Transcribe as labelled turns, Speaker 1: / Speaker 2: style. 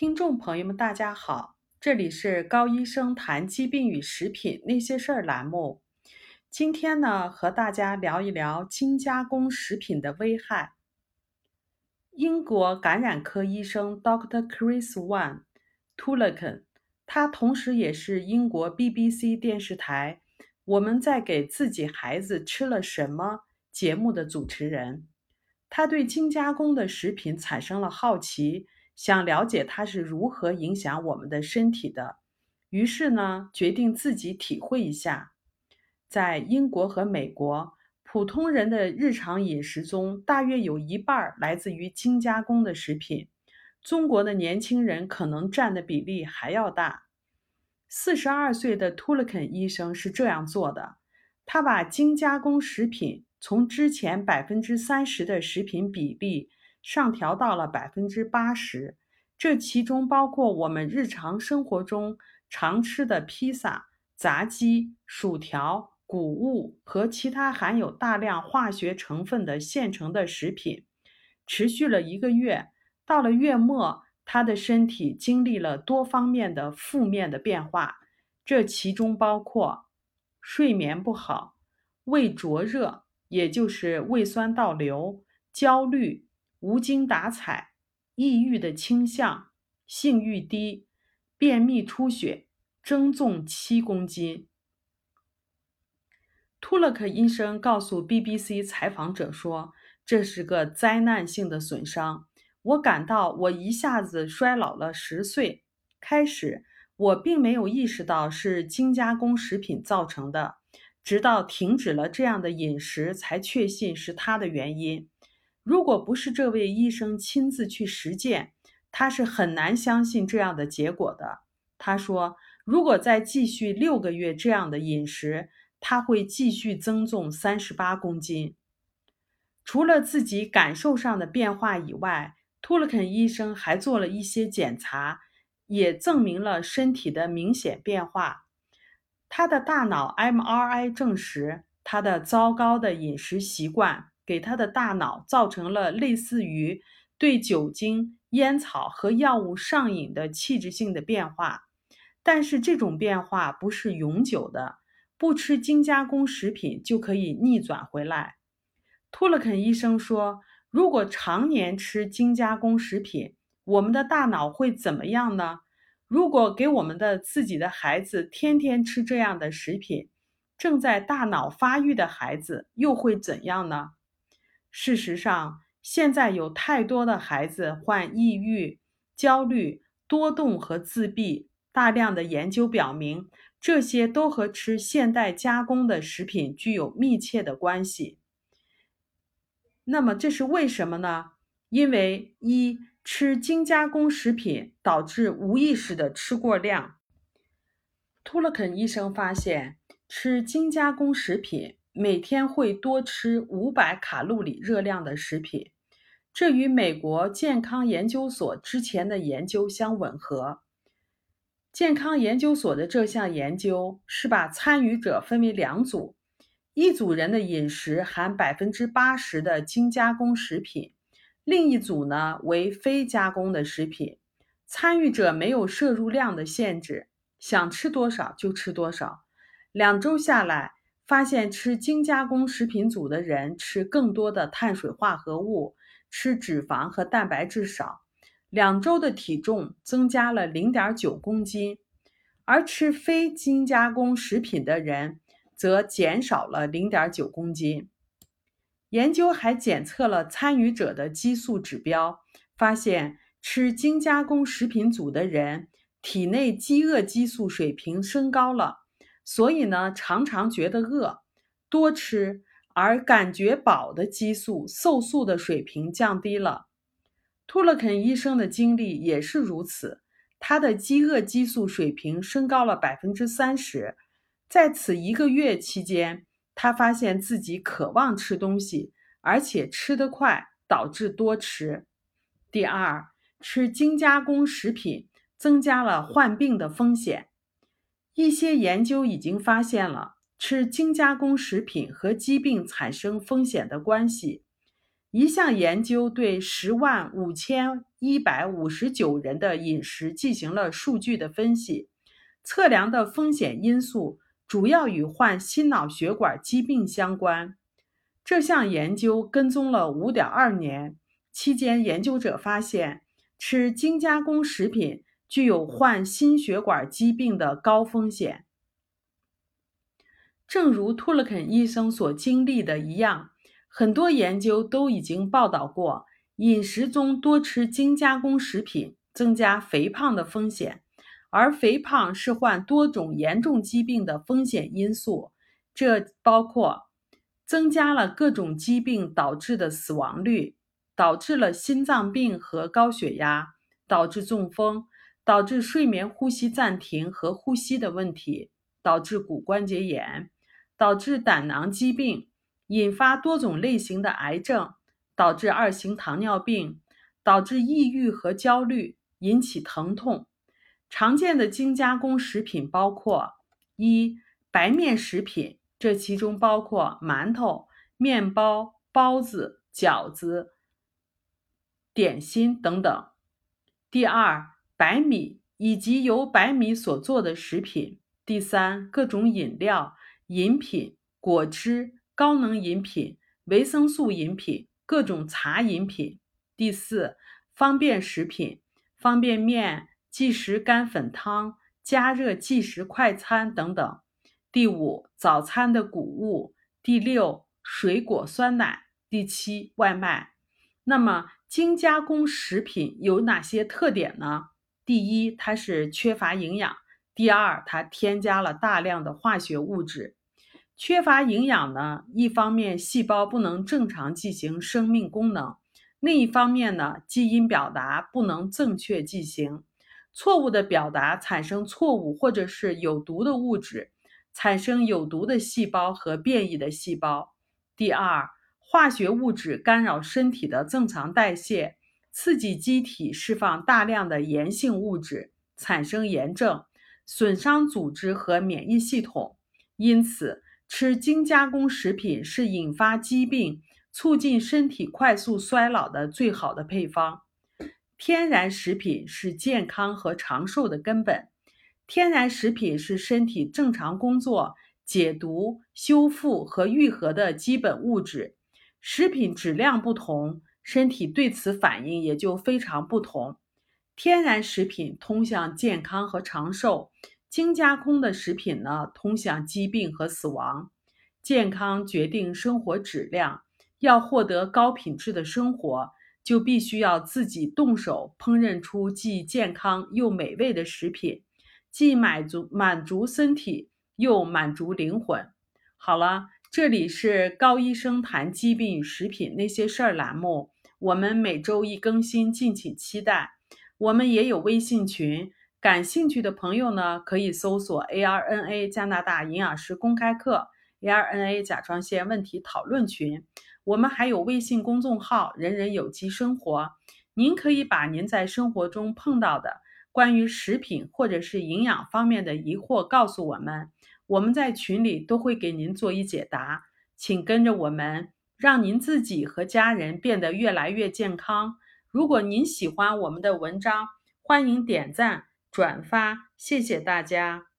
Speaker 1: 听众朋友们，大家好，这里是高医生谈疾病与食品那些事儿栏目。今天呢，和大家聊一聊精加工食品的危害。英国感染科医生 Dr. Chris One t u l i k e n 他同时也是英国 BBC 电视台《我们在给自己孩子吃了什么》节目的主持人。他对精加工的食品产生了好奇。想了解它是如何影响我们的身体的，于是呢，决定自己体会一下。在英国和美国，普通人的日常饮食中，大约有一半来自于精加工的食品。中国的年轻人可能占的比例还要大。四十二岁的图勒肯医生是这样做的：他把精加工食品从之前百分之三十的食品比例。上调到了百分之八十，这其中包括我们日常生活中常吃的披萨、炸鸡、薯条、谷物和其他含有大量化学成分的现成的食品。持续了一个月，到了月末，他的身体经历了多方面的负面的变化，这其中包括睡眠不好、胃灼热，也就是胃酸倒流、焦虑。无精打采、抑郁的倾向、性欲低、便秘出血、增重七公斤。图勒克医生告诉 BBC 采访者说：“这是个灾难性的损伤，我感到我一下子衰老了十岁。开始我并没有意识到是精加工食品造成的，直到停止了这样的饮食，才确信是它的原因。”如果不是这位医生亲自去实践，他是很难相信这样的结果的。他说：“如果再继续六个月这样的饮食，他会继续增重三十八公斤。”除了自己感受上的变化以外，图勒肯医生还做了一些检查，也证明了身体的明显变化。他的大脑 MRI 证实，他的糟糕的饮食习惯。给他的大脑造成了类似于对酒精、烟草和药物上瘾的器质性的变化，但是这种变化不是永久的，不吃精加工食品就可以逆转回来。托勒肯医生说，如果常年吃精加工食品，我们的大脑会怎么样呢？如果给我们的自己的孩子天天吃这样的食品，正在大脑发育的孩子又会怎样呢？事实上，现在有太多的孩子患抑郁、焦虑、多动和自闭。大量的研究表明，这些都和吃现代加工的食品具有密切的关系。那么，这是为什么呢？因为一吃精加工食品导致无意识的吃过量。托勒肯医生发现，吃精加工食品。每天会多吃五百卡路里热量的食品，这与美国健康研究所之前的研究相吻合。健康研究所的这项研究是把参与者分为两组，一组人的饮食含百分之八十的精加工食品，另一组呢为非加工的食品。参与者没有摄入量的限制，想吃多少就吃多少。两周下来。发现吃精加工食品组的人吃更多的碳水化合物，吃脂肪和蛋白质少，两周的体重增加了零点九公斤，而吃非精加工食品的人则减少了零点九公斤。研究还检测了参与者的激素指标，发现吃精加工食品组的人体内饥饿激素水平升高了。所以呢，常常觉得饿，多吃而感觉饱的激素瘦素的水平降低了。托勒肯医生的经历也是如此，他的饥饿激素水平升高了百分之三十。在此一个月期间，他发现自己渴望吃东西，而且吃得快，导致多吃。第二，吃精加工食品增加了患病的风险。一些研究已经发现了吃精加工食品和疾病产生风险的关系。一项研究对十万五千一百五十九人的饮食进行了数据的分析，测量的风险因素主要与患心脑血管疾病相关。这项研究跟踪了五点二年，期间研究者发现，吃精加工食品具有患心血管疾病的高风险。正如托勒肯医生所经历的一样，很多研究都已经报道过，饮食中多吃精加工食品增加肥胖的风险，而肥胖是患多种严重疾病的风险因素，这包括增加了各种疾病导致的死亡率，导致了心脏病和高血压，导致中风，导致睡眠呼吸暂停和呼吸的问题，导致骨关节炎。导致胆囊疾病，引发多种类型的癌症，导致二型糖尿病，导致抑郁和焦虑，引起疼痛。常见的精加工食品包括一白面食品，这其中包括馒头、面包、包子、饺子、点心等等。第二，白米以及由白米所做的食品。第三，各种饮料。饮品、果汁、高能饮品、维生素饮品、各种茶饮品。第四，方便食品，方便面、即食干粉汤、加热即食快餐等等。第五，早餐的谷物。第六，水果、酸奶。第七，外卖。那么，精加工食品有哪些特点呢？第一，它是缺乏营养；第二，它添加了大量的化学物质。缺乏营养呢，一方面细胞不能正常进行生命功能，另一方面呢，基因表达不能正确进行，错误的表达产生错误或者是有毒的物质，产生有毒的细胞和变异的细胞。第二，化学物质干扰身体的正常代谢，刺激机体释放大量的炎性物质，产生炎症，损伤组织和免疫系统，因此。吃精加工食品是引发疾病、促进身体快速衰老的最好的配方。天然食品是健康和长寿的根本。天然食品是身体正常工作、解毒、修复和愈合的基本物质。食品质量不同，身体对此反应也就非常不同。天然食品通向健康和长寿。精加工的食品呢，通向疾病和死亡。健康决定生活质量，要获得高品质的生活，就必须要自己动手烹饪出既健康又美味的食品，既满足满足身体又满足灵魂。好了，这里是高医生谈疾病与食品那些事儿栏目，我们每周一更新，敬请期待。我们也有微信群。感兴趣的朋友呢，可以搜索 ARNA 加拿大营养师公开课、ARNA 甲状腺问题讨论群。我们还有微信公众号“人人有机生活”，您可以把您在生活中碰到的关于食品或者是营养方面的疑惑告诉我们，我们在群里都会给您做一解答。请跟着我们，让您自己和家人变得越来越健康。如果您喜欢我们的文章，欢迎点赞。转发，谢谢大家。